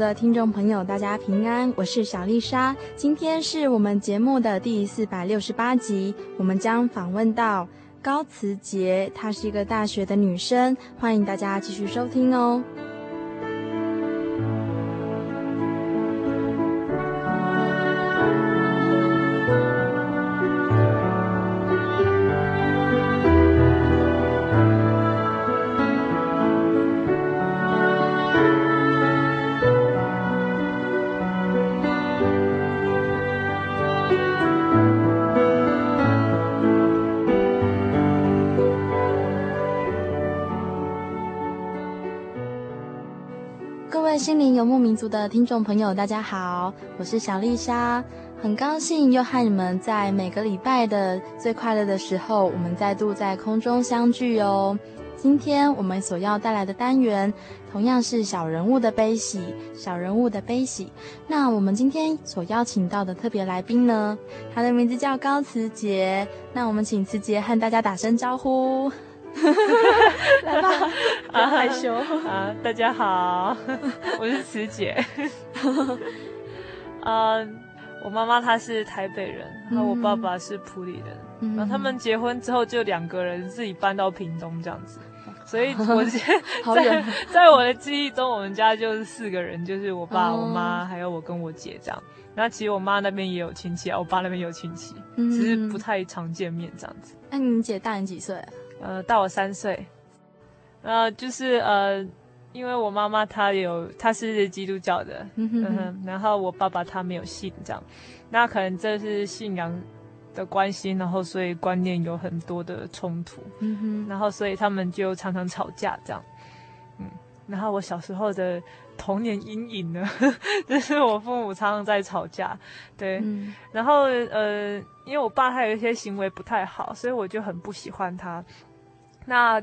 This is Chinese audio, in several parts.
的听众朋友，大家平安，我是小丽莎。今天是我们节目的第四百六十八集，我们将访问到高慈洁，她是一个大学的女生，欢迎大家继续收听哦。心灵游牧民族的听众朋友，大家好，我是小丽莎，很高兴又和你们在每个礼拜的最快乐的时候，我们再度在空中相聚哦。今天我们所要带来的单元，同样是小人物的悲喜，小人物的悲喜。那我们今天所邀请到的特别来宾呢，他的名字叫高慈杰。那我们请慈杰和大家打声招呼。来吧，不要害羞啊，啊！大家好，我是慈姐。啊，我妈妈她是台北人，然后我爸爸是普里人。嗯、然后他们结婚之后就两个人自己搬到屏东这样子，所以我在在在我的记忆中，我们家就是四个人，就是我爸、我妈还有我跟我姐这样。那其实我妈那边也有亲戚啊，我爸那边也有亲戚，只是不太常见面这样子。那、嗯、你姐大你几岁？呃，大我三岁，呃，就是呃，因为我妈妈她有，她是基督教的，嗯哼，嗯哼，然后我爸爸他没有信这样，那可能这是信仰的关系，然后所以观念有很多的冲突，嗯哼，然后所以他们就常常吵架这样，嗯，然后我小时候的童年阴影呢，就是我父母常常在吵架，对，嗯、然后呃，因为我爸他有一些行为不太好，所以我就很不喜欢他。那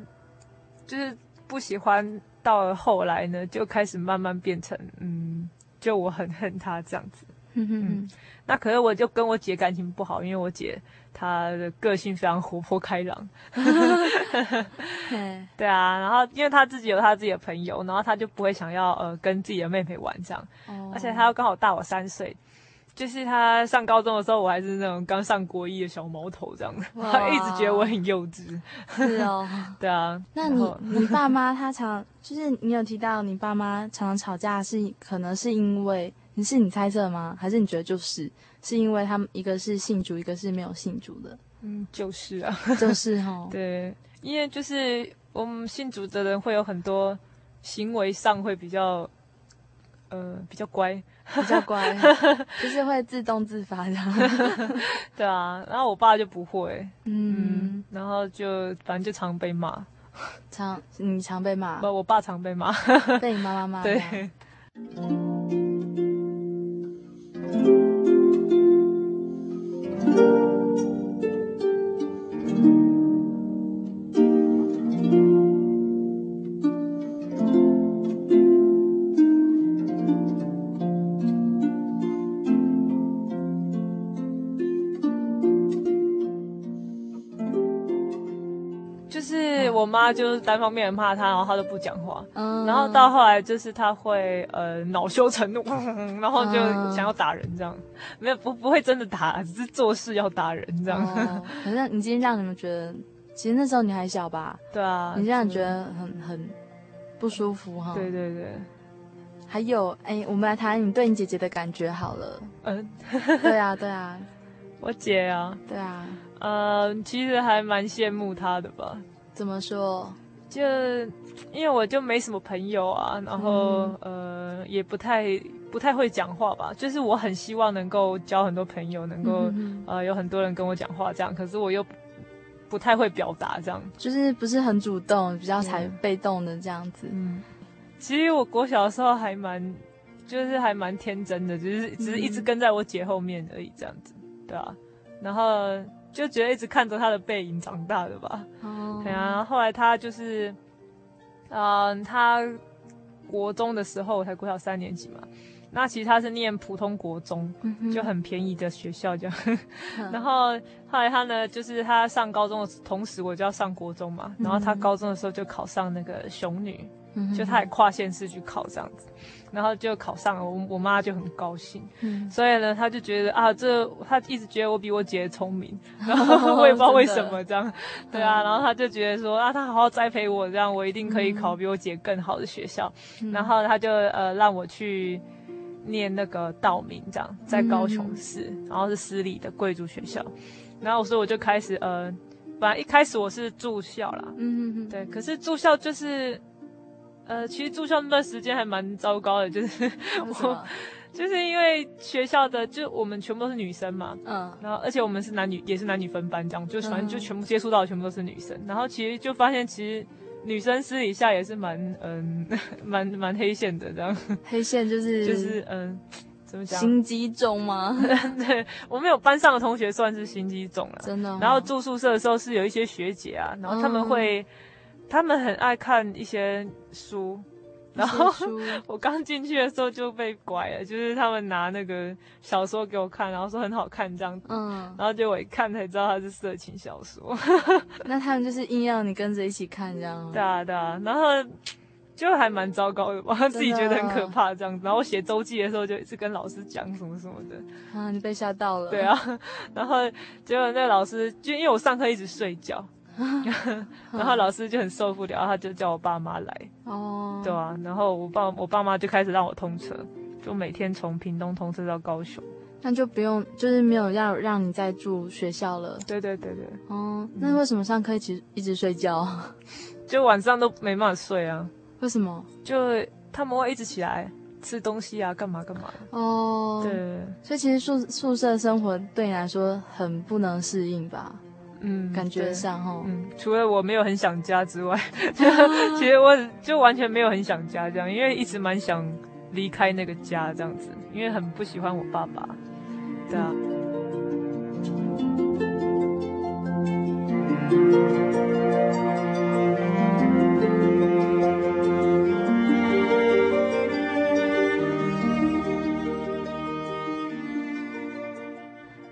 就是不喜欢，到了后来呢，就开始慢慢变成，嗯，就我很恨他这样子。嗯，那可是我就跟我姐感情不好，因为我姐她的个性非常活泼开朗。对啊，然后因为她自己有她自己的朋友，然后她就不会想要呃跟自己的妹妹玩这样。哦。而且她又刚好大我三岁。就是他上高中的时候，我还是那种刚上国一的小毛头这样的，他一直觉得我很幼稚。是哦，对啊。那你你爸妈他常就是你有提到你爸妈常常吵架，是可能是因为你是你猜测吗？还是你觉得就是是因为他们一个是信主，一个是没有信主的？嗯，就是啊，就是哈。对，因为就是我们信主的人会有很多行为上会比较。呃，比较乖，比较乖，就是会自动自发这样。对啊，然后我爸就不会，嗯，嗯，然后就反正就常被骂，常你常被骂？不，我爸常被骂，被你妈妈骂。对。我妈就是单方面骂他，然后他都不讲话。嗯，然后到后来就是他会呃恼羞成怒，然后就想要打人这样。没有不不会真的打，只是做事要打人这样。反正你今天让你们觉得，其实那时候你还小吧？对啊，你这样觉得很很不舒服哈。对对对。还有哎，我们来谈你对你姐姐的感觉好了。嗯，对啊 对啊，我姐啊，对啊。呃，其实还蛮羡慕她的吧？怎么说？就因为我就没什么朋友啊，然后、嗯、呃也不太不太会讲话吧。就是我很希望能够交很多朋友，能够、嗯、呃有很多人跟我讲话这样。可是我又不太会表达这样，就是不是很主动，比较才被动的这样子。嗯，其实我国小的时候还蛮就是还蛮天真的，就是只是一直跟在我姐后面而已这样子，对啊，然后。就觉得一直看着他的背影长大的吧。哦，对啊。后来他就是，嗯、呃，他国中的时候才国小三年级嘛。那其实他是念普通国中，嗯、就很便宜的学校这样。嗯、然后后来他呢，就是他上高中的同时，我就要上国中嘛。然后他高中的时候就考上那个雄女，嗯、就他也跨县市去考这样子。然后就考上了，我我妈就很高兴，嗯，所以呢，她就觉得啊，这她一直觉得我比我姐聪明，然后我也不知道为什么这样，对啊，然后她就觉得说啊，她好好栽培我，这样我一定可以考比我姐更好的学校，嗯、然后她就呃让我去念那个道明，这样在高雄市，嗯、然后是私立的贵族学校，然后所以我就开始呃，本来一开始我是住校啦，嗯嗯嗯，对，可是住校就是。呃，其实住校那段时间还蛮糟糕的，就是我，就是因为学校的就我们全部都是女生嘛，嗯，然后而且我们是男女也是男女分班这样，就反正就全部接触到的全部都是女生，然后其实就发现其实女生私底下也是蛮嗯 蛮蛮黑线的这样，黑线就是就是嗯怎么讲心机重吗？对，我们有班上的同学算是心机重了，真的、哦。然后住宿舍的时候是有一些学姐啊，然后他们会。嗯他们很爱看一些书，然后 我刚进去的时候就被拐了，就是他们拿那个小说给我看，然后说很好看这样子，嗯，然后就我一看才知道它是色情小说。那他们就是硬要你跟着一起看这样？对啊对啊，然后就还蛮糟糕的吧，他自己觉得很可怕这样子。然后我写周记的时候就一直跟老师讲什么什么的。啊，你被吓到了？对啊，然后结果那个老师就因为我上课一直睡觉。然后老师就很受不了，他就叫我爸妈来。哦，对啊，然后我爸我爸妈就开始让我通车，就每天从屏东通车到高雄。那就不用，就是没有要让你再住学校了。对对对对。哦，那为什么上课一直一直睡觉？就晚上都没办法睡啊。为什么？就他们会一直起来吃东西啊，干嘛干嘛。哦，对。所以其实宿宿舍生活对你来说很不能适应吧？嗯，感觉上哈，嗯，除了我没有很想家之外，其实我就完全没有很想家这样，因为一直蛮想离开那个家这样子，因为很不喜欢我爸爸，对啊。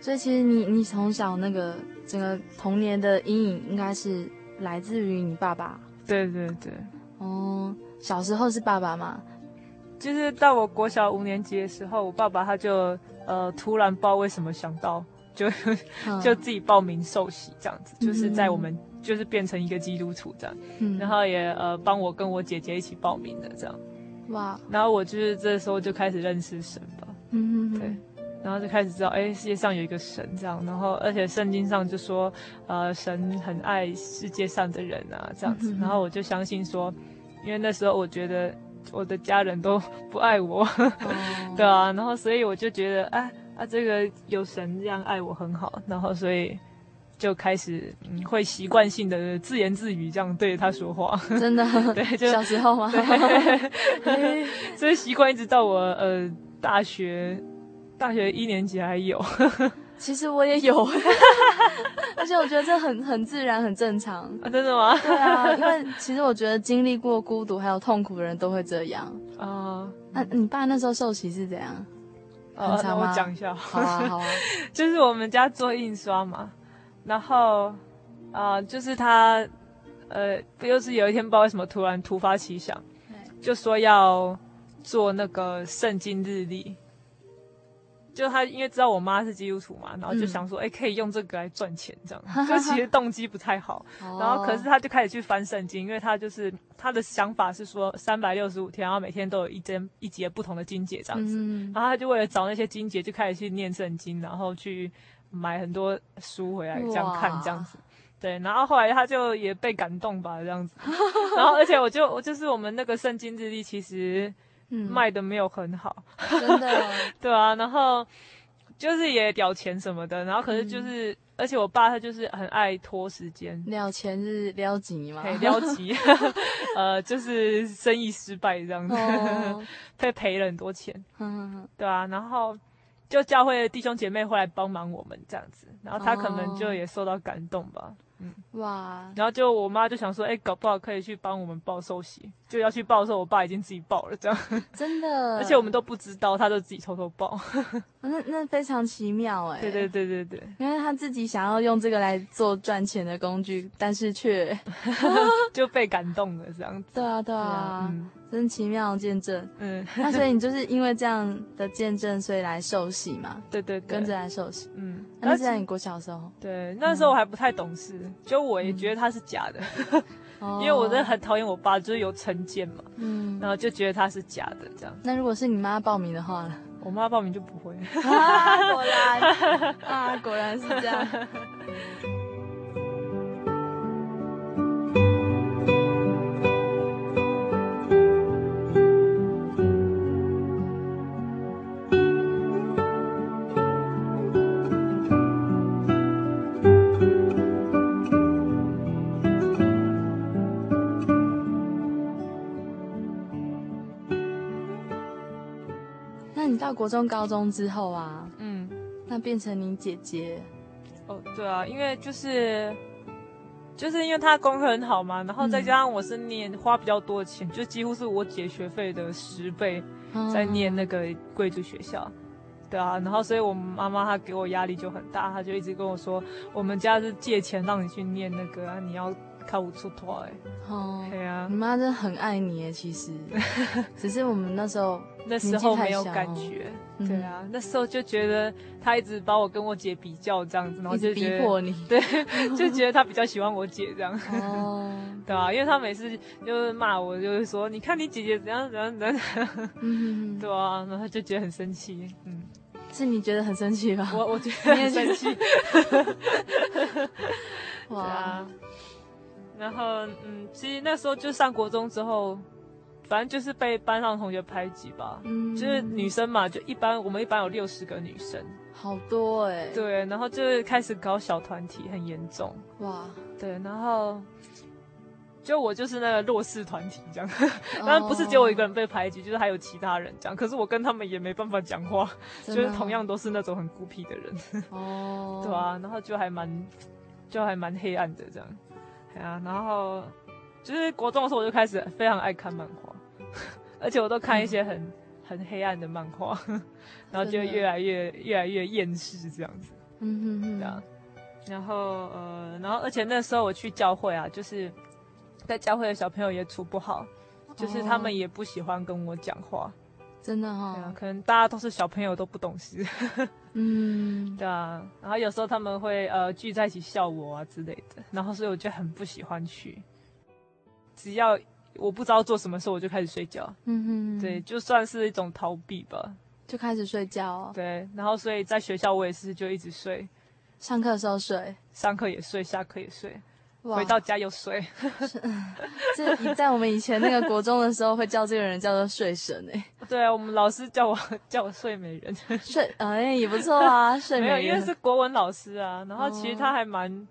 所以其实你你从小那个。整个童年的阴影应该是来自于你爸爸。对对对。哦，小时候是爸爸吗？就是到我国小五年级的时候，我爸爸他就呃突然不知道为什么想到，就 就自己报名受洗这样子，嗯、就是在我们就是变成一个基督徒这样，嗯、然后也呃帮我跟我姐姐一起报名的这样。哇。然后我就是这时候就开始认识神吧。嗯嗯。对。然后就开始知道，哎，世界上有一个神这样，然后而且圣经上就说，呃，神很爱世界上的人啊，这样子。然后我就相信说，因为那时候我觉得我的家人都不爱我，哦、对啊，然后所以我就觉得，哎啊，这个有神这样爱我很好，然后所以就开始、嗯、会习惯性的自言自语这样对着他说话。真的？对，就小时候吗？对，所以习惯一直到我呃大学。大学一年级还有，其实我也有，而且我觉得这很很自然，很正常啊。真的吗？对啊，因为其实我觉得经历过孤独还有痛苦的人都会这样啊。那、你爸那时候受洗是怎样？很长吗？呃、我讲一下，好啊，好啊。就是我们家做印刷嘛，然后啊、呃，就是他呃，不就是有一天不知道为什么突然突发奇想，就说要做那个圣经日历。就他因为知道我妈是基督徒嘛，然后就想说，哎、嗯，可以用这个来赚钱，这样。就其实动机不太好。然后可是他就开始去翻圣经，因为他就是他的想法是说，三百六十五天，然后每天都有一针一节不同的经节这样子。嗯、然后他就为了找那些经节，就开始去念圣经，然后去买很多书回来这样看这样子。对，然后后来他就也被感动吧，这样子。然后而且我就我就是我们那个圣经日历，其实。嗯，卖的没有很好，真的，对啊，然后就是也屌钱什么的，然后可是就是，嗯、而且我爸他就是很爱拖时间，掉钱是撩急吗？撩急，呃，就是生意失败这样子，哦、被赔了很多钱，嗯、对啊，然后就教会的弟兄姐妹会来帮忙我们这样子，然后他可能就也受到感动吧。嗯。哇，然后就我妈就想说，哎，搞不好可以去帮我们报寿喜，就要去报的时候，我爸已经自己报了，这样。真的，而且我们都不知道，他就自己偷偷报，那那非常奇妙哎，对对对对对，因为他自己想要用这个来做赚钱的工具，但是却 就被感动了这样子，对啊对啊。嗯。真奇妙的见证，嗯，那所以你就是因为这样的见证，所以来受洗嘛？对对，对，跟着来受洗，嗯，那是在你国小的时候，对，那时候我还不太懂事，就我也觉得他是假的，嗯、因为我真的很讨厌我爸，就是有成见嘛，嗯，然后就觉得他是假的这样。那如果是你妈报名的话呢？我妈报名就不会，啊，果然 啊，果然是这样。国中、高中之后啊，嗯，那变成你姐姐，哦，对啊，因为就是，就是因为她功课很好嘛，然后再加上我是念花比较多的钱，嗯、就几乎是我姐学费的十倍，在念那个贵族学校，嗯、对啊，然后所以我妈妈她给我压力就很大，她就一直跟我说，我们家是借钱让你去念那个啊，你要。考不出头哎，哦，对啊，你妈真的很爱你哎，其实，只是我们那时候那时候没有感觉，对啊，那时候就觉得她一直把我跟我姐比较这样子，然后就逼迫你，对，就觉得她比较喜欢我姐这样，哦，对啊，因为她每次就是骂我，就是说你看你姐姐怎样怎样怎样，嗯，对啊，然后就觉得很生气，嗯，是你觉得很生气吧？我我觉得很生气，哇。然后，嗯，其实那时候就上国中之后，反正就是被班上同学排挤吧。嗯，就是女生嘛，就一般我们一般有六十个女生，好多哎、欸。对，然后就是开始搞小团体，很严重。哇，对，然后就我就是那个弱势团体这样，当然不是只有我一个人被排挤，就是还有其他人这样。可是我跟他们也没办法讲话，就是同样都是那种很孤僻的人。哦，对啊，然后就还蛮，就还蛮黑暗的这样。啊，然后就是国中的时候，我就开始非常爱看漫画，而且我都看一些很、嗯、很黑暗的漫画，然后就越来越越来越厌世这样子。嗯哼哼，这样。然后呃，然后而且那时候我去教会啊，就是在教会的小朋友也处不好，就是他们也不喜欢跟我讲话。真的哈、哦，可能大家都是小朋友，都不懂事。嗯，对啊。然后有时候他们会呃聚在一起笑我啊之类的，然后所以我就很不喜欢去。只要我不知道做什么事，我就开始睡觉。嗯哼，对，就算是一种逃避吧，就开始睡觉哦。对，然后所以在学校我也是就一直睡，上课的时候睡，上课也睡，下课也睡。回到家又睡，这你在我们以前那个国中的时候，会叫这个人叫做睡神哎。对啊，我们老师叫我叫我睡美人，睡哎也不错啊，睡美人。没有，因为是国文老师啊，然后其实他还蛮，哦、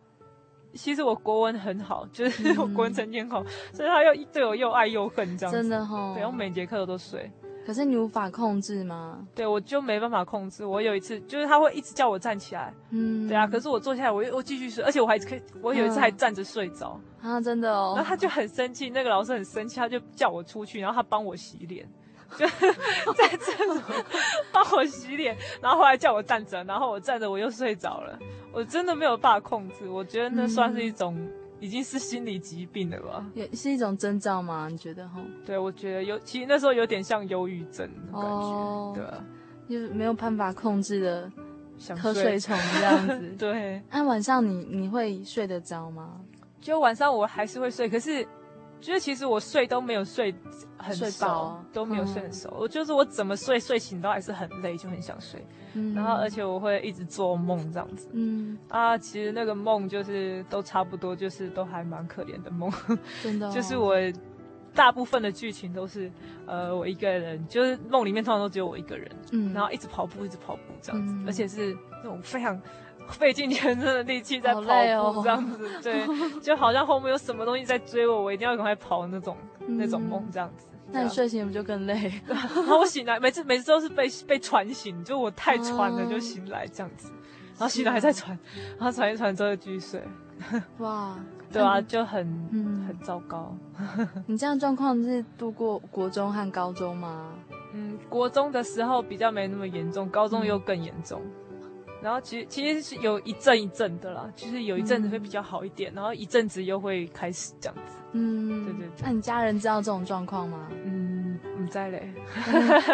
其实我国文很好，就是我国文成绩很好，嗯、所以他又对我又爱又恨这样子。真的哈、哦，对，我每节课我都睡。可是你无法控制吗？对，我就没办法控制。我有一次就是他会一直叫我站起来，嗯，对啊。可是我坐下来，我又我继续睡，而且我还可以，我有一次还站着睡着啊，真的哦。然后他就很生气，那个老师很生气，他就叫我出去，然后他帮我洗脸，就 在厕所帮我洗脸，然后后来叫我站着，然后我站着我又睡着了。我真的没有办法控制，我觉得那算是一种已经是心理疾病了吧？也是一种征兆吗？你觉得哈？对，我觉得有，其实那时候有点像忧郁症的感觉，哦、对吧？就是没有办法控制的瞌睡虫这样子。对。那、啊、晚上你你会睡得着吗？就晚上我还是会睡，可是。就是其实我睡都没有睡很熟，睡都没有睡很熟。我、嗯、就是我怎么睡，睡醒都还是很累，就很想睡。嗯，然后而且我会一直做梦这样子。嗯啊，其实那个梦就是都差不多，就是都还蛮可怜的梦。真的、哦，就是我大部分的剧情都是呃我一个人，就是梦里面通常都只有我一个人。嗯，然后一直跑步，一直跑步这样子，嗯、而且是那种非常。费尽全身的力气在跑步，这样子，哦、对，就好像后面有什么东西在追我，我一定要赶快跑那种、嗯、那种梦，这样子。那你睡醒不就更累？然后我醒来，每次每次都是被被喘醒，就我太喘了就醒来这样子，哦、然后醒来还在喘，然后喘一喘之后继续睡。哇，对啊，就很、嗯、很糟糕。你这样状况是度过国中和高中吗？嗯，国中的时候比较没那么严重，高中又更严重。嗯然后其实其实是有一阵一阵的啦，就是有一阵子会比较好一点，嗯、然后一阵子又会开始这样子。嗯，对对对。那你家人知道这种状况吗？嗯，不在嘞。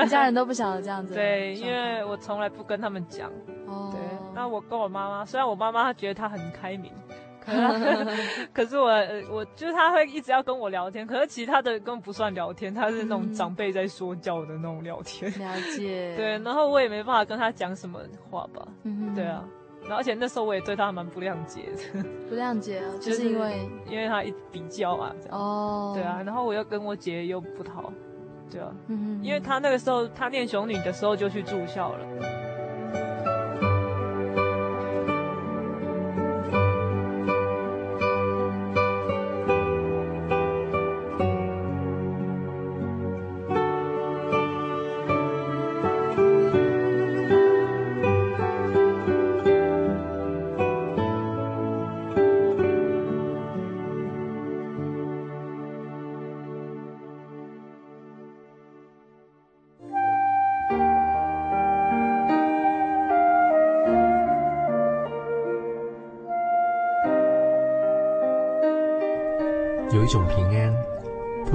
你家人都不晓得这样子。对，因为我从来不跟他们讲。哦。对。那我跟我妈妈，虽然我妈妈她觉得她很开明。可是我我就是他会一直要跟我聊天，可是其他的根本不算聊天，他是那种长辈在说教的那种聊天。了解。对，然后我也没办法跟他讲什么话吧。嗯对啊，然后而且那时候我也对他蛮不谅解的。不谅解啊，就是因为因为他一直比较啊，这样。哦。对啊，然后我又跟我姐又不好，对啊。嗯哼。因为他那个时候他念雄女的时候就去住校了。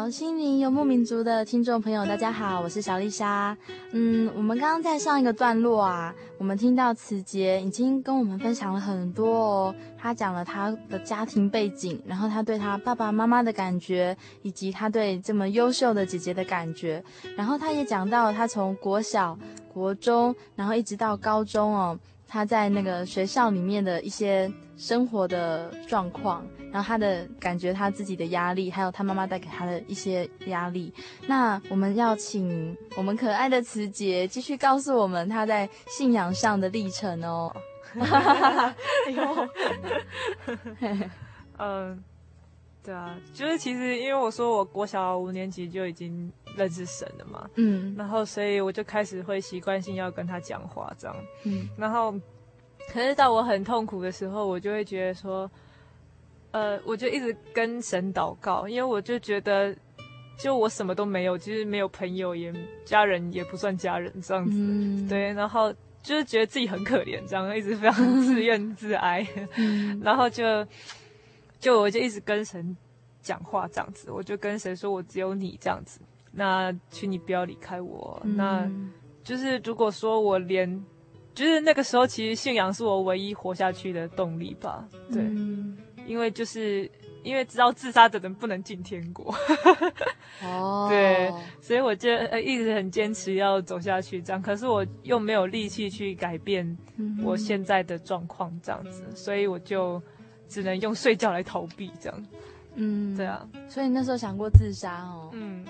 好，心灵游牧民族的听众朋友，大家好，我是小丽莎。嗯，我们刚刚在上一个段落啊，我们听到慈杰已经跟我们分享了很多哦。他讲了他的家庭背景，然后他对他爸爸妈妈的感觉，以及他对这么优秀的姐姐的感觉。然后他也讲到他从国小、国中，然后一直到高中哦。他在那个学校里面的一些生活的状况，然后他的感觉，他自己的压力，还有他妈妈带给他的一些压力。那我们要请我们可爱的慈杰继续告诉我们他在信仰上的历程哦。哎呦，嗯。对啊，就是其实因为我说我国小五年级就已经认识神了嘛，嗯，然后所以我就开始会习惯性要跟他讲话这样，嗯，然后可是到我很痛苦的时候，我就会觉得说，呃，我就一直跟神祷告，因为我就觉得就我什么都没有，就是没有朋友也家人也不算家人这样子，嗯，对，然后就是觉得自己很可怜，这样一直非常 自怨自哀，然后就就我就一直跟神讲话这样子，我就跟神说，我只有你这样子，那请你不要离开我，那就是如果说我连。就是那个时候，其实信仰是我唯一活下去的动力吧。对，嗯、因为就是因为知道自杀的人不能进天国。哦，对，所以我就一直很坚持要走下去，这样。可是我又没有力气去改变我现在的状况，这样子，嗯、所以我就只能用睡觉来逃避，这样。嗯，对啊。所以你那时候想过自杀哦？嗯，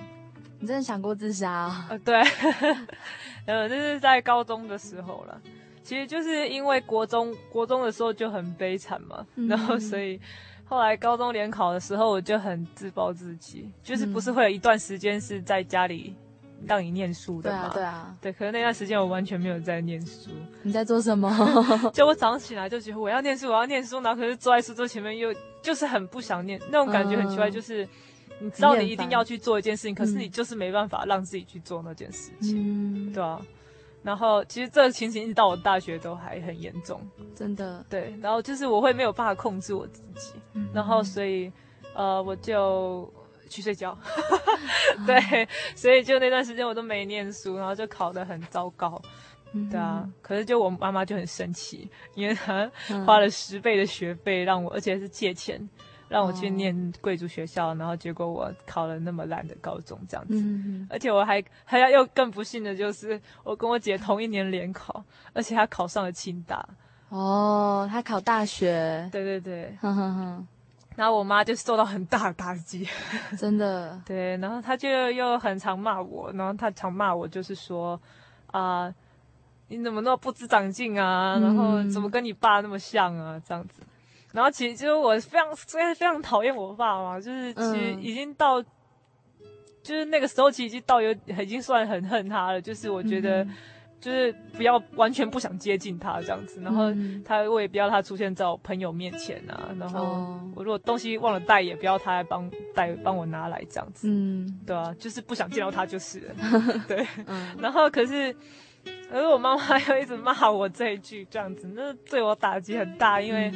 你真的想过自杀啊、哦？呃，对。呃，这是在高中的时候了，其实就是因为国中国中的时候就很悲惨嘛，嗯、然后所以后来高中联考的时候我就很自暴自弃，就是不是会有一段时间是在家里让你念书的嘛？对啊，对啊，对。可是那段时间我完全没有在念书。你在做什么？就我早上起来就觉得我要念书，我要念书，然后可是坐在书桌前面又就是很不想念，那种感觉很奇怪，就是。嗯你知道你一定要去做一件事情，可是你就是没办法让自己去做那件事情，嗯、对啊。然后其实这个情形一直到我大学都还很严重，真的。对，然后就是我会没有办法控制我自己，嗯、然后所以呃我就去睡觉，对，嗯、所以就那段时间我都没念书，然后就考得很糟糕，嗯、对啊。可是就我妈妈就很生气，因为她花了十倍的学费让我，而且是借钱。让我去念贵族学校，oh. 然后结果我考了那么烂的高中，这样子，mm hmm. 而且我还还要又更不幸的就是，我跟我姐同一年联考，而且她考上了清大。哦，oh, 她考大学。对对对，然后我妈就受到很大的打击，真的。对，然后她就又很常骂我，然后她常骂我，就是说啊、呃，你怎么那么不知长进啊？然后怎么跟你爸那么像啊？这样子。然后其实就是我非常非常非常讨厌我爸嘛，就是其实已经到，嗯、就是那个时候其实已经到有已经算很恨他了，就是我觉得就是不要完全不想接近他这样子，然后他我也不要他出现在我朋友面前啊，然后我如果东西忘了带也不要他来帮带帮我拿来这样子，嗯，对啊，就是不想见到他就是了，对，嗯、然后可是可是我妈妈又一直骂我这一句这样子，那对我打击很大，因为。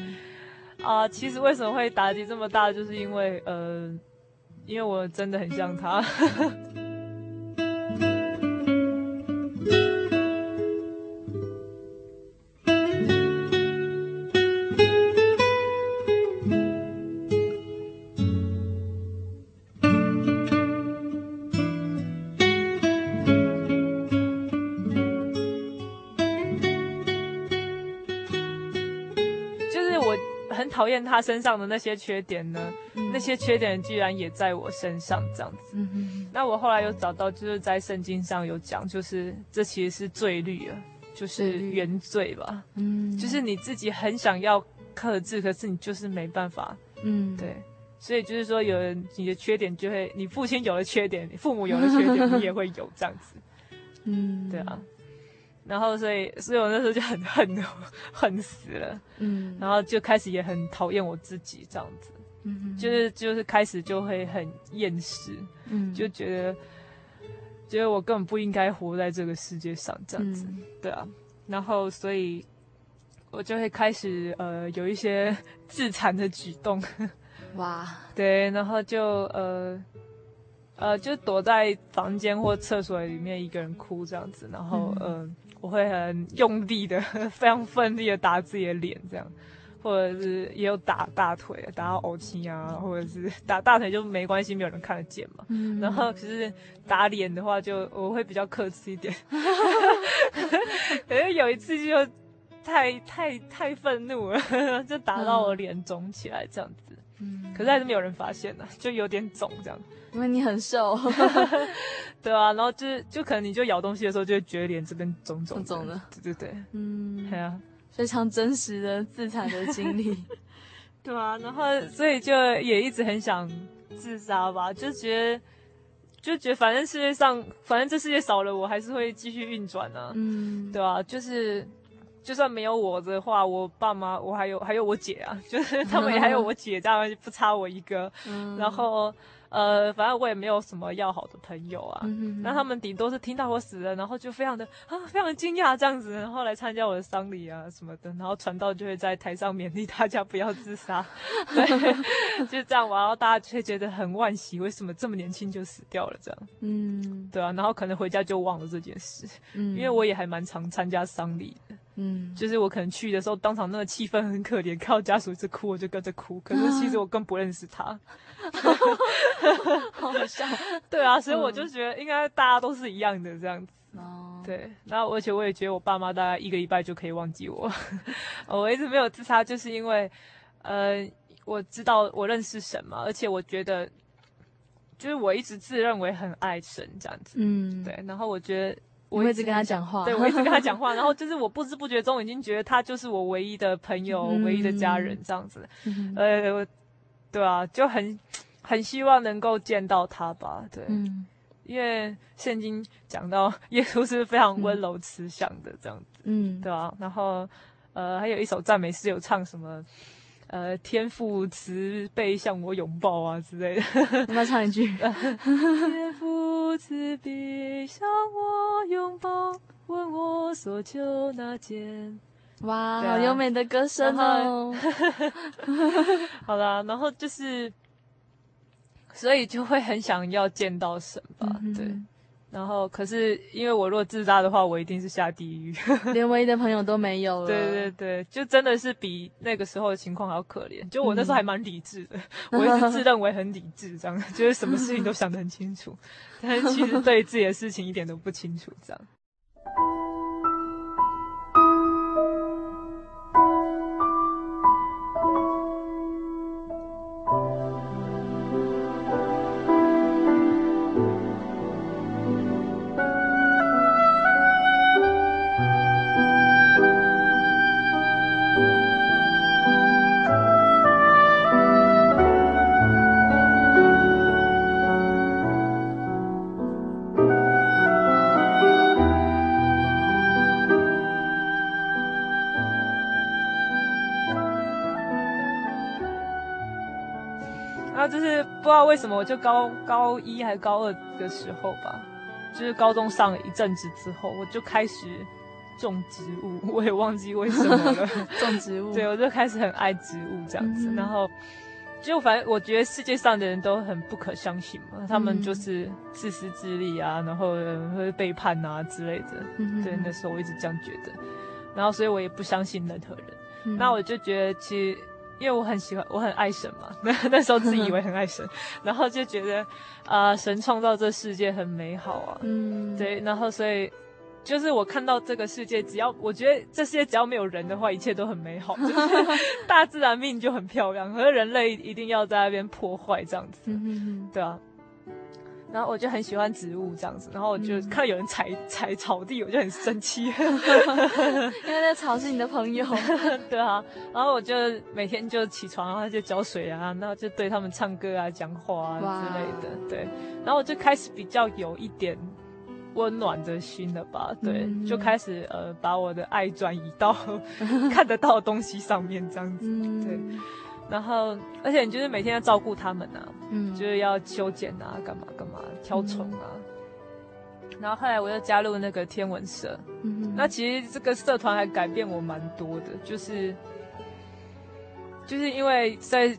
啊、其实为什么会打击这么大，就是因为呃，因为我真的很像他。厌他身上的那些缺点呢？嗯、那些缺点居然也在我身上这样子。嗯、那我后来有找到，就是在圣经上有讲，就是这其实是罪律啊，就是原罪吧。嗯，就是你自己很想要克制，可是你就是没办法。嗯，对。所以就是说，有人你的缺点就会，你父亲有了缺点，你父母有了缺点，你也会有这样子。嗯，对啊。然后，所以，所以我那时候就很恨，恨死了。嗯，然后就开始也很讨厌我自己，这样子。嗯哼，就是就是开始就会很厌世。嗯，就觉得，觉得我根本不应该活在这个世界上，这样子。嗯、对啊，然后，所以，我就会开始呃有一些自残的举动。哇，对，然后就呃。呃，就躲在房间或厕所里面一个人哭这样子，然后嗯、呃，我会很用力的、非常奋力的打自己的脸这样，或者是也有打大腿，打到呕气啊，或者是打大腿就没关系，没有人看得见嘛。嗯、然后可是打脸的话就，就我会比较克制一点。可是有一次就太太太愤怒了，就打到我脸肿起来这样子。嗯，可是还是没有人发现呢，就有点肿这样。因为你很瘦，对啊，然后就是就可能你就咬东西的时候就会觉得脸这边肿肿肿的，对对对，嗯，对啊，非常真实的自残的经历，对啊，然后所以就也一直很想自杀吧，就觉得就觉得反正世界上反正这世界少了我还是会继续运转呢，嗯，对啊，就是就算没有我的话，我爸妈我还有还有我姐啊，就是他们也还有我姐，这样不差我一个。嗯、然后。呃，反正我也没有什么要好的朋友啊，嗯、哼那他们顶多是听到我死了，然后就非常的啊，非常的惊讶这样子，然后来参加我的丧礼啊什么的，然后传道就会在台上勉励大家不要自杀，对，就这样，然后大家却觉得很惋惜，为什么这么年轻就死掉了这样，嗯，对啊，然后可能回家就忘了这件事，嗯，因为我也还蛮常参加丧礼的。嗯，就是我可能去的时候，当场那个气氛很可怜，看到家属一直哭，我就跟着哭。可是其实我更不认识他，好笑。对啊，所以我就觉得应该大家都是一样的这样子。哦，对。然后而且我也觉得我爸妈大概一个礼拜就可以忘记我。我一直没有自杀，就是因为呃，我知道我认识神嘛，而且我觉得就是我一直自认为很爱神这样子。嗯，对。然后我觉得。我一直跟他讲话，对，我一直跟他讲话，然后就是我不知不觉中已经觉得他就是我唯一的朋友，嗯、唯一的家人这样子，嗯、呃，对啊，就很很希望能够见到他吧，对，嗯、因为圣经讲到耶稣是非常温柔慈祥的这样子，嗯，对啊，然后呃，还有一首赞美诗有唱什么。呃，天赋慈悲向我拥抱啊之类的，你要唱一句。天父慈悲向我拥抱，问我所求那件。哇，啊、好优美的歌声哦。好啦，然后就是，所以就会很想要见到神吧，嗯、对。然后，可是因为我若自杀的话，我一定是下地狱，连唯一的朋友都没有了。对对对，就真的是比那个时候的情况还要可怜。就我那时候还蛮理智的，嗯、我一直自 认为很理智，这样就是什么事情都想得很清楚，但是其实对自己的事情一点都不清楚，这样。为什么我就高高一还是高二的时候吧，就是高中上了一阵子之后，我就开始种植物，我也忘记为什么了。种植物，对，我就开始很爱植物这样子。嗯、然后，就反正我觉得世界上的人都很不可相信嘛，他们就是自私自利啊，然后会背叛啊之类的。嗯、对，那时候我一直这样觉得，然后所以我也不相信任何人。嗯、那我就觉得其实。因为我很喜欢，我很爱神嘛。那 那时候自以为很爱神，然后就觉得啊、呃，神创造这世界很美好啊。嗯，对。然后所以就是我看到这个世界，只要我觉得这世界只要没有人的话，一切都很美好。就是大自然命就很漂亮，可是人类一定要在那边破坏这样子。嗯对啊。然后我就很喜欢植物这样子，然后我就看到有人踩踩草地，我就很生气，因为那草是你的朋友，对啊。然后我就每天就起床，然后就浇水啊，然后就对他们唱歌啊、讲话啊之类的，哇对。然后我就开始比较有一点温暖的心了吧，对，嗯、就开始呃把我的爱转移到 看得到的东西上面这样子，嗯、对。然后，而且你就是每天要照顾他们呐、啊，嗯，就是要修剪啊，干嘛干嘛，挑虫啊。嗯、然后后来我又加入那个天文社，那其实这个社团还改变我蛮多的，就是，就是因为在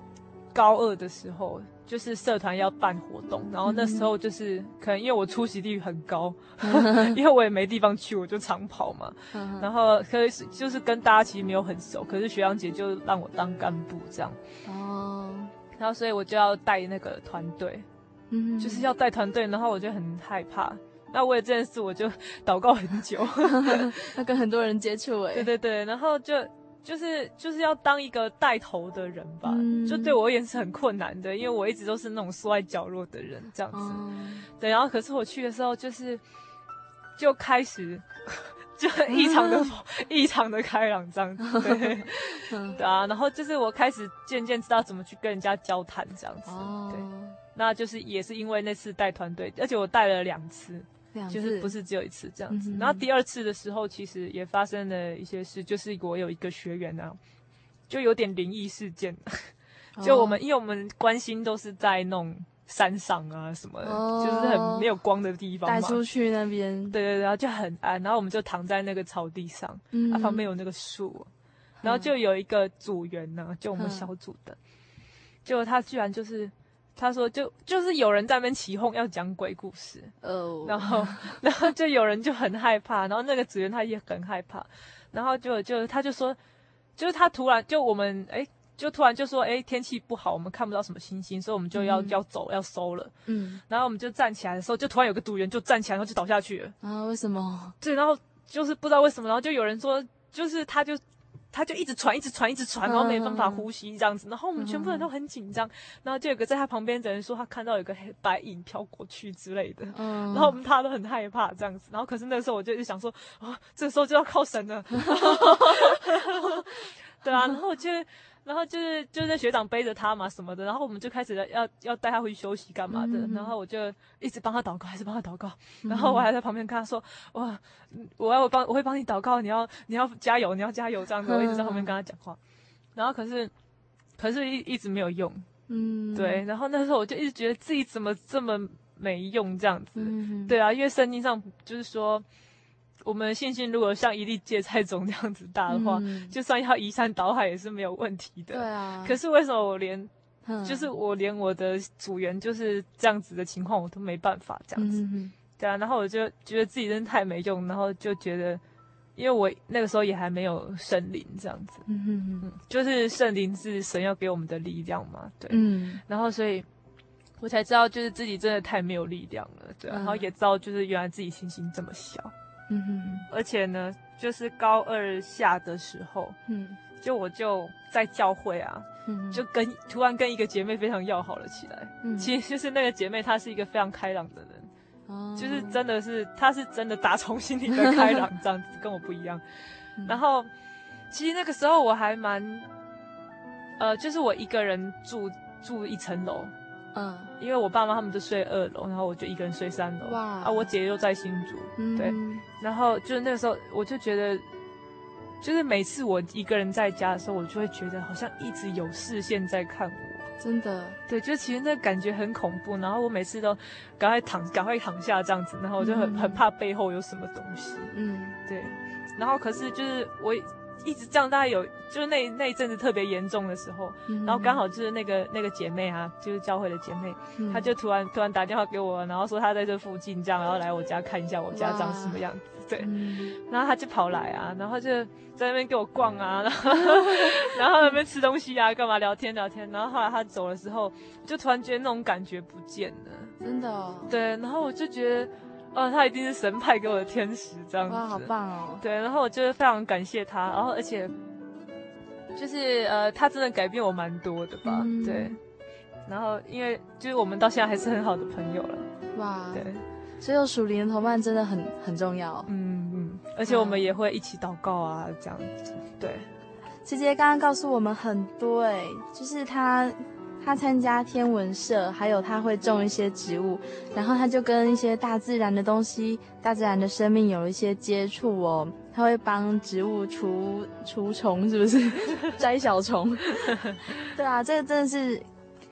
高二的时候。就是社团要办活动，然后那时候就是可能因为我出席率很高，因为我也没地方去，我就常跑嘛。然后可是就是跟大家其实没有很熟，可是学长姐就让我当干部这样。哦。然后所以我就要带那个团队，嗯，就是要带团队，然后我就很害怕。那为了这件事，我就祷告很久，要跟很多人接触哎。对对对，然后就。就是就是要当一个带头的人吧，嗯、就对我而言是很困难的，因为我一直都是那种缩在角落的人，这样子。嗯、对，然后可是我去的时候，就是就开始 就异常的 异、嗯、常的开朗，这样子。对，嗯、对啊，然后就是我开始渐渐知道怎么去跟人家交谈，这样子。哦、对，那就是也是因为那次带团队，而且我带了两次。两次就是不是只有一次这样子。嗯、然后第二次的时候，其实也发生了一些事，就是我有一个学员啊，就有点灵异事件。就我们，因为我们关心都是在那种山上啊什么的，哦、就是很没有光的地方嘛。带出去那边，对对对，然后就很暗。然后我们就躺在那个草地上，嗯，啊、旁边有那个树，然后就有一个组员呢，就我们小组的，结果他居然就是他说就就是有人在那边起哄要讲鬼故事，哦，然后 然后就有人就很害怕，然后那个职员他也很害怕，然后就就他就说，就是他突然就我们哎。就突然就说，哎，天气不好，我们看不到什么星星，所以我们就要、嗯、要走，要收了。嗯，然后我们就站起来的时候，就突然有个组员就站起来，然后就倒下去了。啊，为什么？对，然后就是不知道为什么，然后就有人说，就是他就他就一直喘，一直喘，一直喘，然后没办法呼吸这样子。然后我们全部人都很紧张，然后就有个在他旁边的人说，他看到有个黑白影飘过去之类的。嗯，然后我们大家都很害怕这样子。然后可是那时候我就一直想说，啊，这个时候就要靠神了。对啊，然后我就。然后就是就是学长背着他嘛什么的，然后我们就开始要要带他回去休息干嘛的，嗯、然后我就一直帮他祷告，还是帮他祷告，嗯、然后我还在旁边跟他说，哇，我要我帮我会帮你祷告，你要你要加油，你要加油这样子，我一直在后面跟他讲话，然后可是可是一一直没有用，嗯，对，然后那时候我就一直觉得自己怎么这么没用这样子，嗯、对啊，因为圣经上就是说。我们的信心如果像一粒芥菜种这样子大的话，嗯、就算要移山倒海也是没有问题的。对啊。可是为什么我连，嗯、就是我连我的组员就是这样子的情况我都没办法这样子？对啊。然后我就觉得自己真的太没用，然后就觉得，因为我那个时候也还没有圣灵这样子。嗯嗯嗯。就是圣灵是神要给我们的力量嘛？对。嗯。然后所以，我才知道就是自己真的太没有力量了。对。然后也知道就是原来自己信心这么小。嗯哼，而且呢，就是高二下的时候，嗯，就我就在教会啊，嗯，就跟突然跟一个姐妹非常要好了起来。嗯，其实就是那个姐妹她是一个非常开朗的人，哦，就是真的是她是真的打从心里的开朗，这样子跟我不一样。然后其实那个时候我还蛮，呃，就是我一个人住住一层楼。嗯，因为我爸妈他们都睡二楼，然后我就一个人睡三楼。哇！啊，我姐又在新竹，嗯、对。然后就是那个时候，我就觉得，就是每次我一个人在家的时候，我就会觉得好像一直有视线在看我。真的？对，就其实那个感觉很恐怖。然后我每次都赶快躺，赶快躺下这样子，然后我就很、嗯、很怕背后有什么东西。嗯，对。然后可是就是我。一直这样，大概有就是那那一阵子特别严重的时候，嗯、然后刚好就是那个那个姐妹啊，就是教会的姐妹，嗯、她就突然突然打电话给我，然后说她在这附近这样，然后来我家看一下我家长什么样子，对，嗯、然后她就跑来啊，然后就在那边给我逛啊，然后然后在那边吃东西啊，干嘛聊天聊天，然后后来她走的时候，就突然觉得那种感觉不见了，真的、哦，对，然后我就觉得。哦，他一定是神派给我的天使，这样子。哇，好棒哦！对，然后我就是非常感谢他，然后而且，就是呃，他真的改变我蛮多的吧？嗯、对。然后因为就是我们到现在还是很好的朋友了。哇，对。所以有属灵的同伴真的很很重要。嗯嗯，而且我们也会一起祷告啊，这样子。对。姐姐刚刚告诉我们很多、就是他。他参加天文社，还有他会种一些植物，然后他就跟一些大自然的东西、大自然的生命有一些接触哦。他会帮植物除除虫，是不是？摘小虫。对啊，这个真的是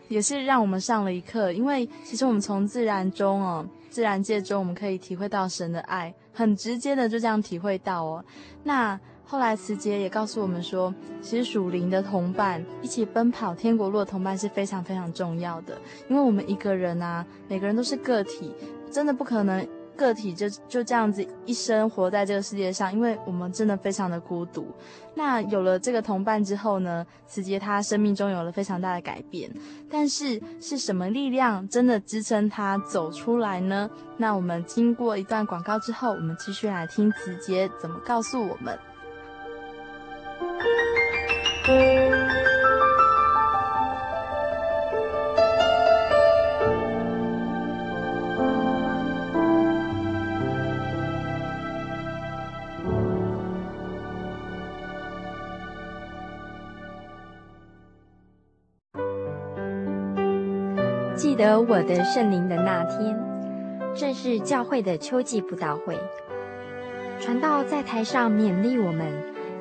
也是让我们上了一课，因为其实我们从自然中哦，自然界中我们可以体会到神的爱，很直接的就这样体会到哦。那。后来慈杰也告诉我们说，其实属灵的同伴一起奔跑天国路的同伴是非常非常重要的，因为我们一个人啊，每个人都是个体，真的不可能个体就就这样子一生活在这个世界上，因为我们真的非常的孤独。那有了这个同伴之后呢，慈姐她生命中有了非常大的改变，但是是什么力量真的支撑她走出来呢？那我们经过一段广告之后，我们继续来听慈杰怎么告诉我们。记得我的圣灵的那天，正是教会的秋季布道会。传道在台上勉励我们，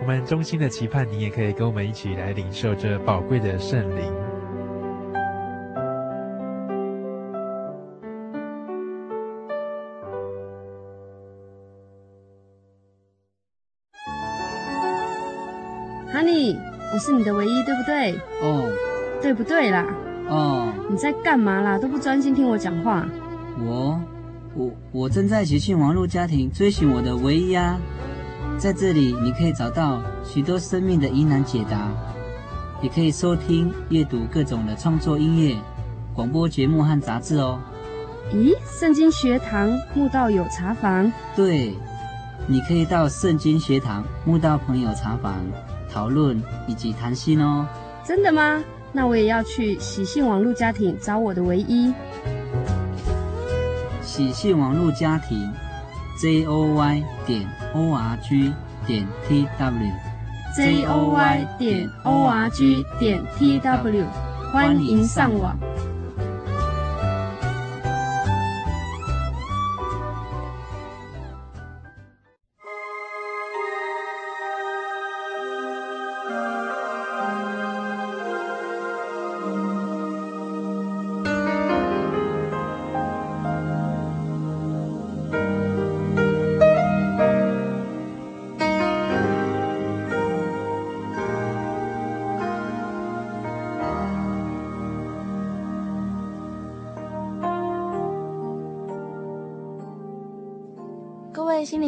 我们衷心的期盼，你也可以跟我们一起来领受这宝贵的圣灵。Honey，我是你的唯一，对不对？哦。对不对啦？哦。你在干嘛啦？都不专心听我讲话。我，我，我正在喜信网络家庭追寻我的唯一啊。在这里，你可以找到许多生命的疑难解答，也可以收听、阅读各种的创作音乐、广播节目和杂志哦。咦，圣经学堂慕道友茶房？对，你可以到圣经学堂慕道朋友茶房讨论以及谈心哦。真的吗？那我也要去喜信网络家庭找我的唯一。喜信网络家庭。J o y 点 o r g 点 t w z o y 点 o r g 点 t w，欢迎上网。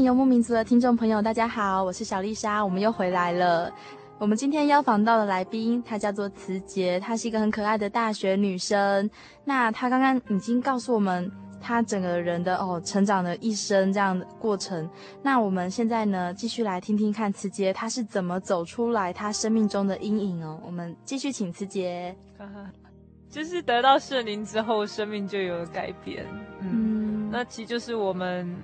游牧民族的听众朋友，大家好，我是小丽莎，我们又回来了。我们今天邀访到的来宾，她叫做慈洁，她是一个很可爱的大学女生。那她刚刚已经告诉我们，她整个人的哦成长的一生这样的过程。那我们现在呢，继续来听听看慈洁她是怎么走出来她生命中的阴影哦。我们继续请慈洁，就是得到圣灵之后，生命就有了改变。嗯，嗯那其实就是我们。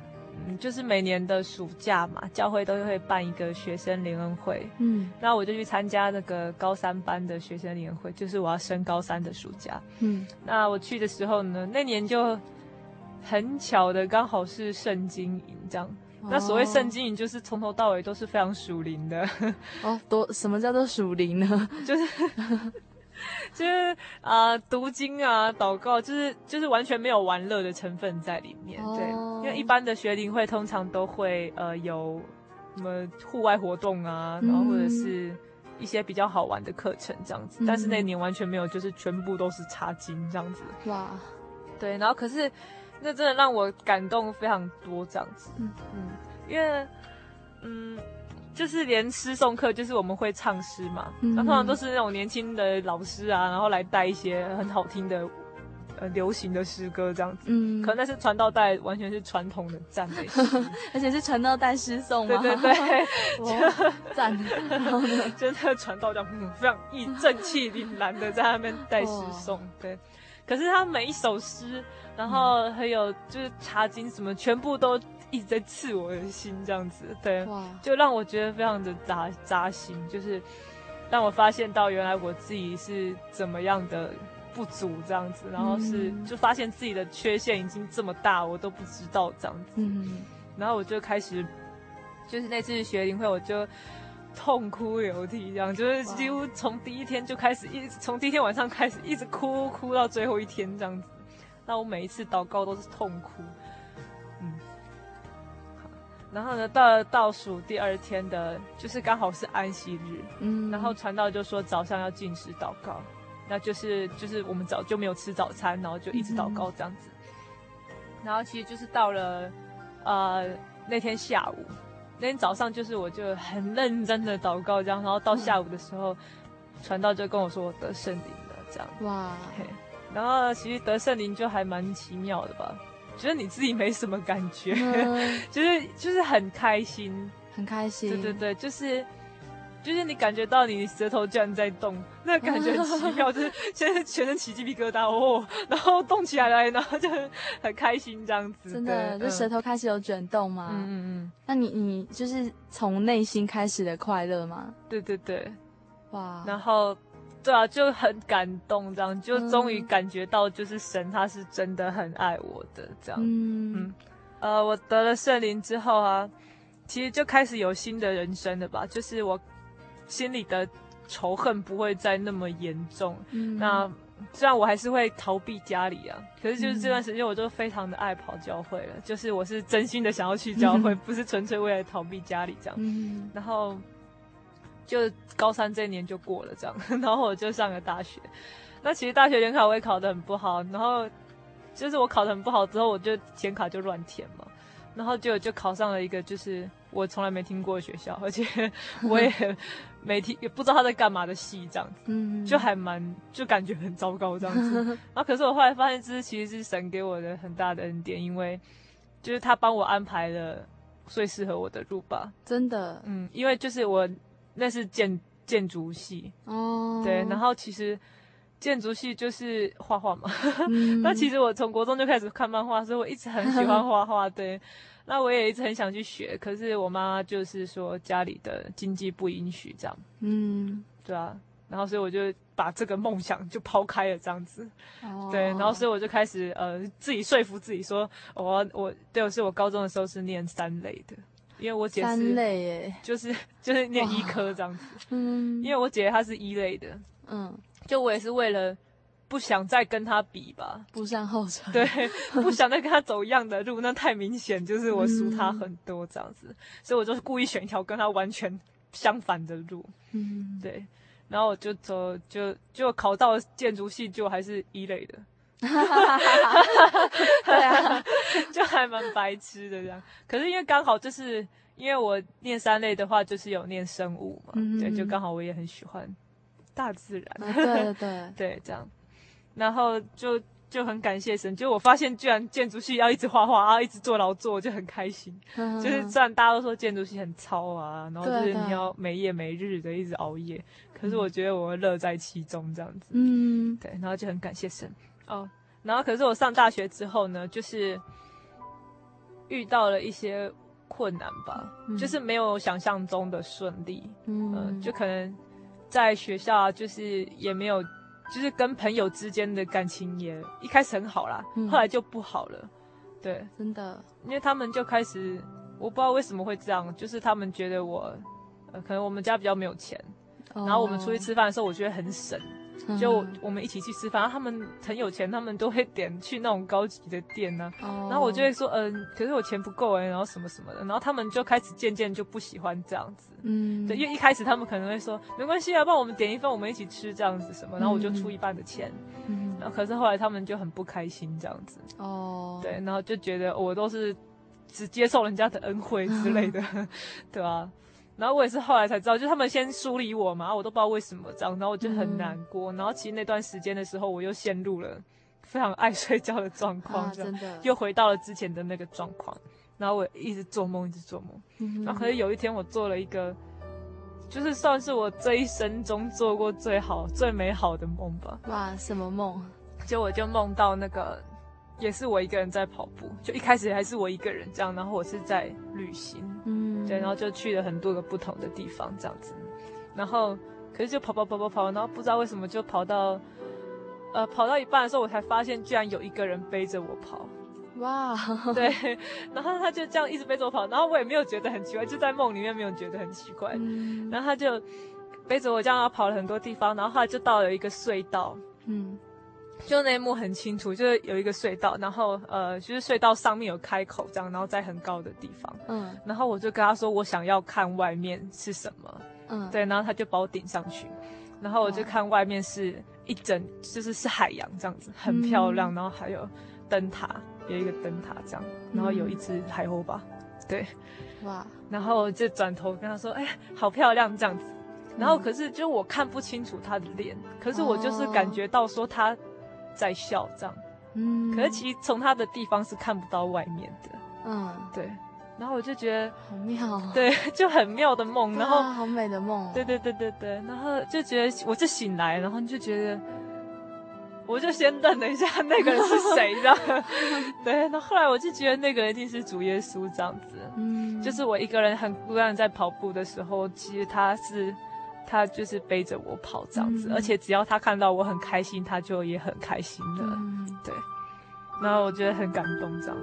就是每年的暑假嘛，教会都会办一个学生联恩会。嗯，那我就去参加那个高三班的学生联恩会，就是我要升高三的暑假。嗯，那我去的时候呢，那年就很巧的刚好是圣经营这样。哦、那所谓圣经营，就是从头到尾都是非常属灵的。哦，多什么叫做属灵呢？就是。就是啊、呃，读经啊，祷告，就是就是完全没有玩乐的成分在里面。Oh. 对，因为一般的学龄会通常都会呃有什么户外活动啊，然后或者是一些比较好玩的课程这样子。Mm. 但是那年完全没有，就是全部都是查经这样子。哇对，然后可是那真的让我感动非常多这样子。嗯嗯，因为嗯。就是连诗诵课，就是我们会唱诗嘛，那、嗯、通常都是那种年轻的老师啊，然后来带一些很好听的。呃，流行的诗歌这样子，嗯，可能那是传道带，完全是传统的赞美诗，而且是传道带诗诵嘛，对对 对，赞，真的传道这样，非常意正气凛然的在那边带诗诵，对。可是他每一首诗，然后还有就是查经什么，全部都一直在刺我的心，这样子，对，就让我觉得非常的扎扎心，就是让我发现到原来我自己是怎么样的。不足这样子，然后是就发现自己的缺陷已经这么大，我都不知道这样子。嗯，然后我就开始，就是那次学灵会，我就痛哭流涕，这样就是几乎从第一天就开始，一直从第一天晚上开始一直哭哭到最后一天这样子。那我每一次祷告都是痛哭。然后呢，到了倒数第二天的，就是刚好是安息日。嗯，然后传道就说早上要禁食祷告。那就是就是我们早就没有吃早餐，然后就一直祷告这样子。嗯、然后其实就是到了呃那天下午，那天早上就是我就很认真的祷告这样，然后到下午的时候，传道就跟我说我得圣灵了这样。哇！然后其实得圣灵就还蛮奇妙的吧，觉得你自己没什么感觉，嗯、就是就是很开心，很开心。对对对，就是。就是你感觉到你舌头居然在动，那、感觉很奇妙，就是现在全身起鸡皮疙瘩哦，然后动起来了，然后就很很开心这样子。真的，就舌头开始有卷动吗？嗯嗯嗯。那你你就是从内心开始的快乐吗？对对对，哇。然后，对啊，就很感动，这样就终于感觉到，就是神他是真的很爱我的这样。嗯嗯。呃，我得了圣灵之后啊，其实就开始有新的人生了吧，就是我。心里的仇恨不会再那么严重。嗯、那虽然我还是会逃避家里啊，可是就是这段时间，我就非常的爱跑教会了。嗯、就是我是真心的想要去教会，嗯、不是纯粹为了逃避家里这样。嗯、然后就高三这一年就过了这样，然后我就上了大学。那其实大学联考我也考得很不好，然后就是我考得很不好之后，我就填卡就乱填嘛，然后就就考上了一个就是。我从来没听过的学校，而且我也没听，也不知道他在干嘛的系这样子，嗯，就还蛮，就感觉很糟糕这样子。然后可是我后来发现，这其实是神给我的很大的恩典，因为就是他帮我安排了最适合我的路吧。真的，嗯，因为就是我那是建建筑系哦，对，然后其实建筑系就是画画嘛。嗯、那其实我从国中就开始看漫画，所以我一直很喜欢画画，对。那我也一直很想去学，可是我妈妈就是说家里的经济不允许这样。嗯，对啊，然后所以我就把这个梦想就抛开了这样子。哦。对，然后所以我就开始呃自己说服自己说，我我对我是我高中的时候是念三类的，因为我姐是三类耶，就是就是念医科这样子。嗯。因为我姐她是一类的。嗯。就我也是为了。不想再跟她比吧，不上后尘。对，不想再跟她走一样的路，那太明显就是我输她很多这样子，嗯、所以我就是故意选一条跟她完全相反的路。嗯，对，然后我就走，就就考到建筑系，就还是一类的。哈哈哈哈哈！对啊，就还蛮白痴的这样。可是因为刚好就是因为我念三类的话，就是有念生物嘛，嗯、对，就刚好我也很喜欢大自然。对对对，对，这样。然后就就很感谢神，就我发现居然建筑系要一直画画啊，一直做劳作，我就很开心。嗯、就是虽然大家都说建筑系很糙啊，然后就是你要没夜没日的一直熬夜，可是我觉得我乐在其中这样子。嗯，对，然后就很感谢神哦。然后可是我上大学之后呢，就是遇到了一些困难吧，嗯、就是没有想象中的顺利。嗯、呃，就可能在学校啊，就是也没有。就是跟朋友之间的感情也一开始很好啦，嗯、后来就不好了。对，真的，因为他们就开始，我不知道为什么会这样，就是他们觉得我，呃，可能我们家比较没有钱，哦、然后我们出去吃饭的时候，我觉得很省。就我们一起去吃饭，他们很有钱，他们都会点去那种高级的店呢、啊。Oh. 然后我就会说，嗯、呃，可是我钱不够哎，然后什么什么的。然后他们就开始渐渐就不喜欢这样子。嗯，对，因为一开始他们可能会说，没关系啊，帮我们点一份，我们一起吃这样子什么。然后我就出一半的钱。嗯，然后可是后来他们就很不开心这样子。哦，oh. 对，然后就觉得我都是只接受人家的恩惠之类的，对吧、啊？然后我也是后来才知道，就他们先疏离我嘛，我都不知道为什么这样，然后我就很难过。嗯、然后其实那段时间的时候，我又陷入了非常爱睡觉的状况，啊、真的又回到了之前的那个状况。然后我一直做梦，一直做梦。嗯、然后可是有一天，我做了一个，就是算是我这一生中做过最好、最美好的梦吧。哇，什么梦？就我就梦到那个。也是我一个人在跑步，就一开始还是我一个人这样，然后我是在旅行，嗯，对，然后就去了很多个不同的地方这样子，然后可是就跑跑跑跑跑，然后不知道为什么就跑到，呃，跑到一半的时候，我才发现居然有一个人背着我跑，哇，对，然后他就这样一直背着我跑，然后我也没有觉得很奇怪，就在梦里面没有觉得很奇怪，嗯，然后他就背着我这样跑了很多地方，然后后来就到了一个隧道，嗯。就那一幕很清楚，就是有一个隧道，然后呃，就是隧道上面有开口这样，然后在很高的地方，嗯，然后我就跟他说，我想要看外面是什么，嗯，对，然后他就把我顶上去，然后我就看外面是一整，就是是海洋这样子，很漂亮，嗯、然后还有灯塔，有一个灯塔这样，然后有一只海鸥吧，对，哇，然后我就转头跟他说，哎，好漂亮这样子，然后可是就我看不清楚他的脸，可是我就是感觉到说他。在笑这样，嗯，可是其实从他的地方是看不到外面的，嗯，对，然后我就觉得好妙，哦，对，就很妙的梦，然后好美的梦，对对对对对，然后就觉得我就醒来，然后就觉得，我就先等了一下那个人是谁，这样，对，然后后来我就觉得那个人一定是主耶稣这样子，嗯，就是我一个人很孤单在跑步的时候，其实他是。他就是背着我跑这样子，嗯、而且只要他看到我很开心，他就也很开心的，嗯、对。然后我觉得很感动这样。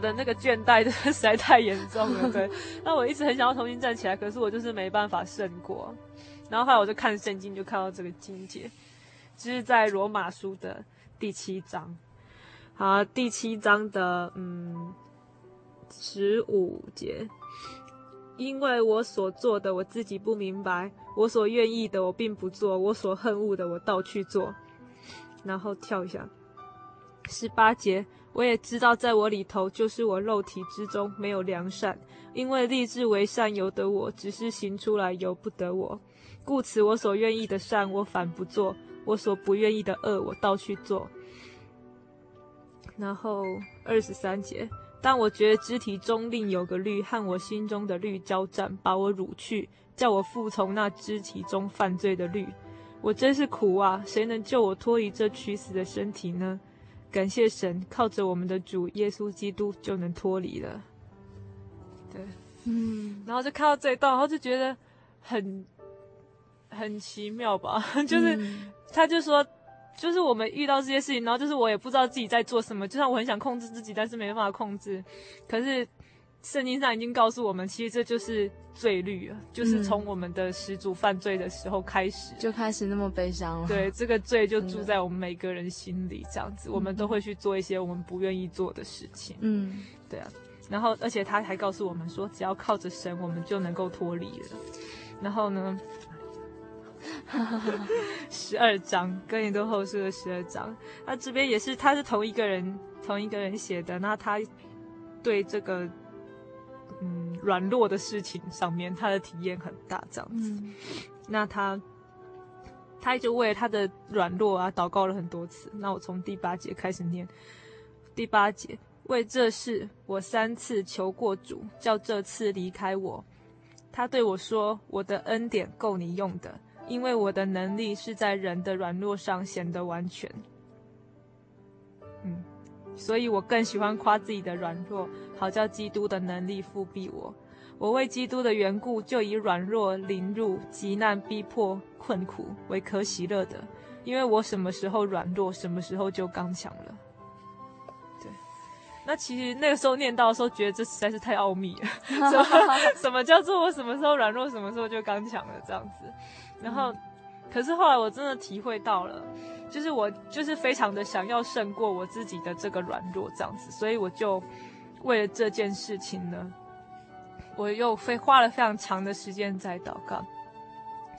那个倦怠的实在太严重了，对。那我一直很想要重新站起来，可是我就是没办法胜过。然后后来我就看圣经，就看到这个经节，就是在罗马书的第七章。好，第七章的嗯十五节，因为我所做的我自己不明白，我所愿意的我并不做，我所恨恶的我倒去做。然后跳一下，十八节。我也知道，在我里头，就是我肉体之中没有良善，因为立志为善由得我，只是行出来由不得我。故此，我所愿意的善，我反不做；我所不愿意的恶，我倒去做。然后二十三节，但我觉得肢体中另有个律和我心中的律交战，把我掳去，叫我服从那肢体中犯罪的律。我真是苦啊！谁能救我脱离这屈死的身体呢？感谢神，靠着我们的主耶稣基督就能脱离了。对，嗯，然后就看到这一段，然后就觉得很很奇妙吧。就是、嗯、他就说，就是我们遇到这些事情，然后就是我也不知道自己在做什么，就算我很想控制自己，但是没办法控制。可是圣经上已经告诉我们，其实这就是。罪律啊，就是从我们的始祖犯罪的时候开始，就开始那么悲伤了。对，这个罪就住在我们每个人心里，这样子，我们都会去做一些我们不愿意做的事情。嗯，对啊。然后，而且他还告诉我们说，只要靠着神，我们就能够脱离了。然后呢，十二章，哥林多后书的十二章，那这边也是，他是同一个人，同一个人写的。那他对这个。嗯，软弱的事情上面，他的体验很大，这样子。嗯、那他，他就为他的软弱啊祷告了很多次。那我从第八节开始念。第八节，为这事我三次求过主，叫这次离开我。他对我说：“我的恩典够你用的，因为我的能力是在人的软弱上显得完全。”嗯。所以我更喜欢夸自己的软弱，好叫基督的能力复辟我。我为基督的缘故，就以软弱、凌辱、极难、逼迫、困苦为可喜乐的，因为我什么时候软弱，什么时候就刚强了。对，那其实那个时候念到的时候，觉得这实在是太奥秘了，什么什么叫做我什么时候软弱，什么时候就刚强了这样子。然后，嗯、可是后来我真的体会到了，就是我就是非常的想要胜过我自己的这个软弱这样子，所以我就为了这件事情呢，我又非花了非常长的时间在祷告。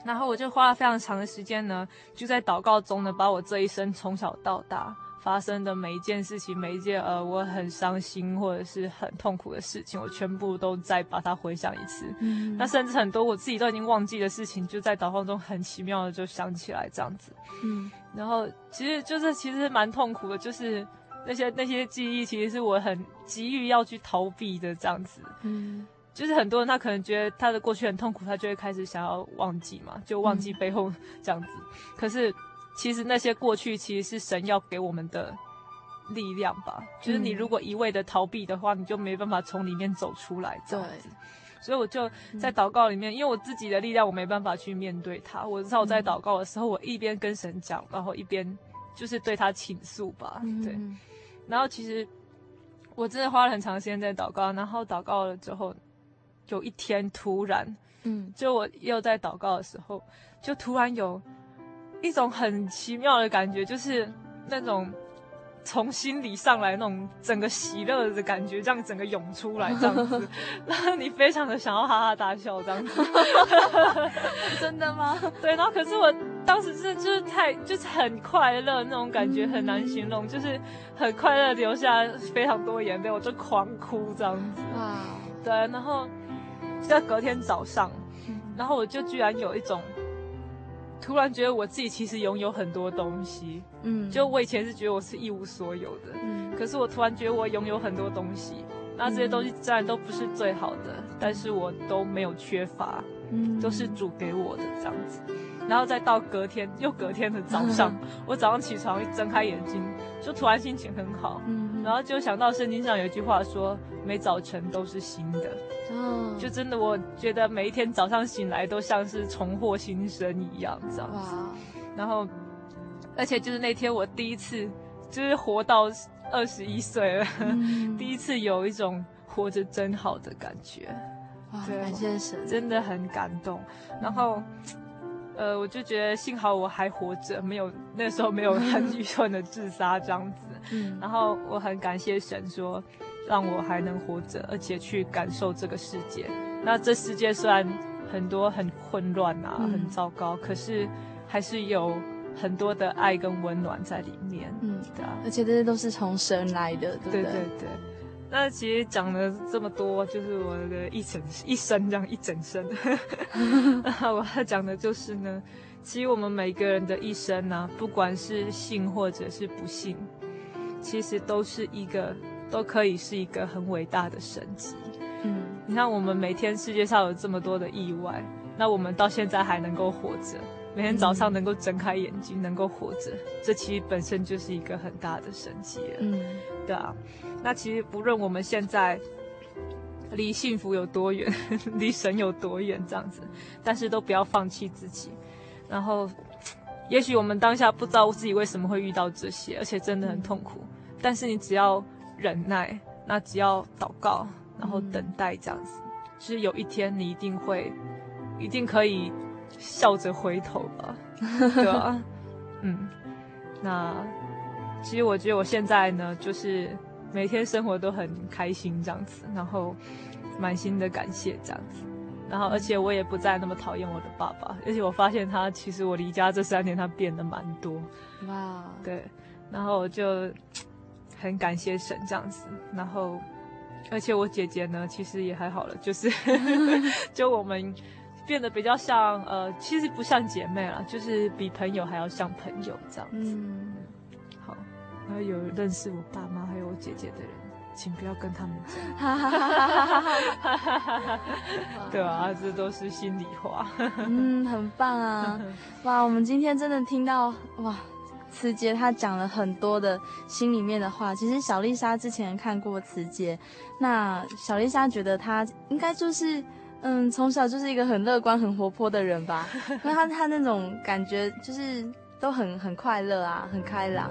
然后我就花了非常长的时间呢，就在祷告中呢，把我这一生从小到大发生的每一件事情，每一件呃我很伤心或者是很痛苦的事情，我全部都再把它回想一次。嗯，那甚至很多我自己都已经忘记的事情，就在祷告中很奇妙的就想起来这样子。嗯，然后其实就是其实蛮痛苦的，就是那些那些记忆，其实是我很急于要去逃避的这样子。嗯。就是很多人他可能觉得他的过去很痛苦，他就会开始想要忘记嘛，就忘记背后 这样子。嗯、可是其实那些过去其实是神要给我们的力量吧。嗯、就是你如果一味的逃避的话，你就没办法从里面走出来这样子。对所以我就在祷告里面，嗯、因为我自己的力量我没办法去面对他。我知道我在祷告的时候，我一边跟神讲，然后一边就是对他倾诉吧。嗯、对。然后其实我真的花了很长时间在祷告，然后祷告了之后。有一天突然，嗯，就我又在祷告的时候，就突然有一种很奇妙的感觉，就是那种从心里上来那种整个喜乐的感觉，这样整个涌出来，这样子，然后你非常的想要哈哈大笑，这样子，真的吗？对，然后可是我当时是就是太就是很快乐那种感觉，很难形容，嗯、就是很快乐，流下非常多眼泪，我就狂哭这样子，哇，对，然后。在隔天早上，然后我就居然有一种突然觉得我自己其实拥有很多东西，嗯，就我以前是觉得我是一无所有的，嗯，可是我突然觉得我拥有很多东西，那这些东西自然都不是最好的，但是我都没有缺乏，嗯，都是主给我的这样子，然后再到隔天又隔天的早上，我早上起床一睁开眼睛，就突然心情很好，嗯，然后就想到圣经上有一句话说，每早晨都是新的。哦，就真的，我觉得每一天早上醒来都像是重获新生一样，这样子。然后，而且就是那天我第一次，就是活到二十一岁了，嗯、第一次有一种活着真好的感觉。哇，对感谢神，真的很感动。然后，嗯、呃，我就觉得幸好我还活着，没有那时候没有 很愚蠢的自杀这样子。嗯，然后我很感谢神说。让我还能活着，而且去感受这个世界。那这世界虽然很多很混乱啊，嗯、很糟糕，可是还是有很多的爱跟温暖在里面。嗯，对啊，而且这些都是从神来的，对不对？对对对。那其实讲了这么多，就是我的一整一生这样一整生。那我要讲的就是呢，其实我们每个人的一生呢、啊，不管是幸或者是不幸，其实都是一个。都可以是一个很伟大的神迹。嗯，你看，我们每天世界上有这么多的意外，那我们到现在还能够活着，每天早上能够睁开眼睛，能够活着，这其实本身就是一个很大的神迹了。嗯，对啊。那其实不论我们现在离幸福有多远，离神有多远，这样子，但是都不要放弃自己。然后，也许我们当下不知道自己为什么会遇到这些，而且真的很痛苦，但是你只要。忍耐，那只要祷告，然后等待这样子，其实、嗯、有一天你一定会，一定可以笑着回头吧，对吧？嗯，那其实我觉得我现在呢，就是每天生活都很开心这样子，然后满心的感谢这样子，然后而且我也不再那么讨厌我的爸爸，而且我发现他其实我离家这三年他变得蛮多，哇，对，然后我就。很感谢神这样子，然后，而且我姐姐呢，其实也还好了，就是 就我们变得比较像呃，其实不像姐妹了，就是比朋友还要像朋友这样子。嗯，好，然后有认识我爸妈还有我姐姐的人，请不要跟他们讲。哈哈哈哈哈哈！对啊，这都是心里话。嗯，很棒啊！哇，我们今天真的听到哇。慈杰他讲了很多的心里面的话。其实小丽莎之前看过慈杰，那小丽莎觉得他应该就是，嗯，从小就是一个很乐观、很活泼的人吧。因为他他那种感觉就是都很很快乐啊，很开朗。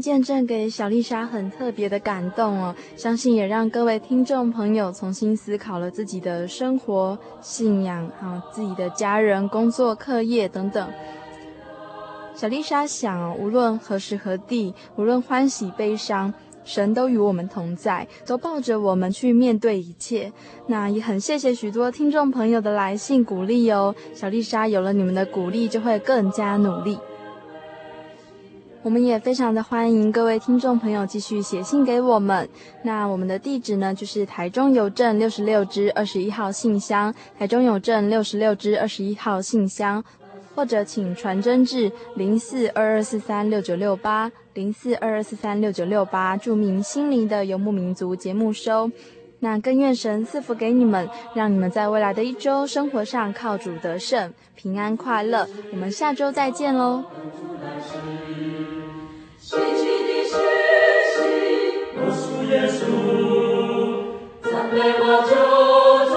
见证给小丽莎很特别的感动哦，相信也让各位听众朋友重新思考了自己的生活、信仰，还有自己的家人、工作、课业等等。小丽莎想，无论何时何地，无论欢喜悲伤，神都与我们同在，都抱着我们去面对一切。那也很谢谢许多听众朋友的来信鼓励哦，小丽莎有了你们的鼓励，就会更加努力。我们也非常的欢迎各位听众朋友继续写信给我们。那我们的地址呢，就是台中邮政六十六支二十一号信箱，台中邮政六十六支二十一号信箱，或者请传真至零四二二四三六九六八零四二二四三六九六八，注明心灵的游牧民族节目收。那更愿神赐福给你们，让你们在未来的一周生活上靠主得胜，平安快乐。我们下周再见喽。耶稣，赞美我救主，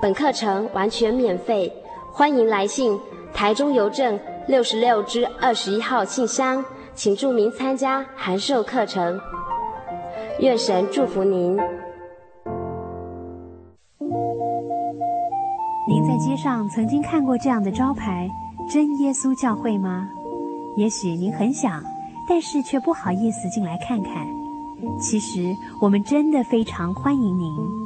本课程完全免费，欢迎来信台中邮政六十六支二十一号信箱，请注明参加函授课程。愿神祝福您。您在街上曾经看过这样的招牌“真耶稣教会”吗？也许您很想，但是却不好意思进来看看。其实我们真的非常欢迎您。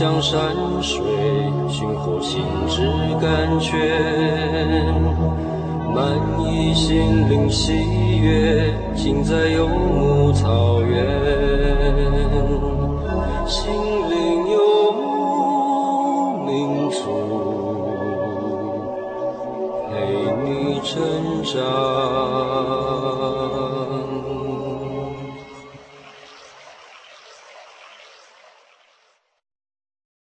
向山水，寻获心之甘泉，满溢心灵喜悦，尽在游牧草原。心灵游牧民族，陪你成长。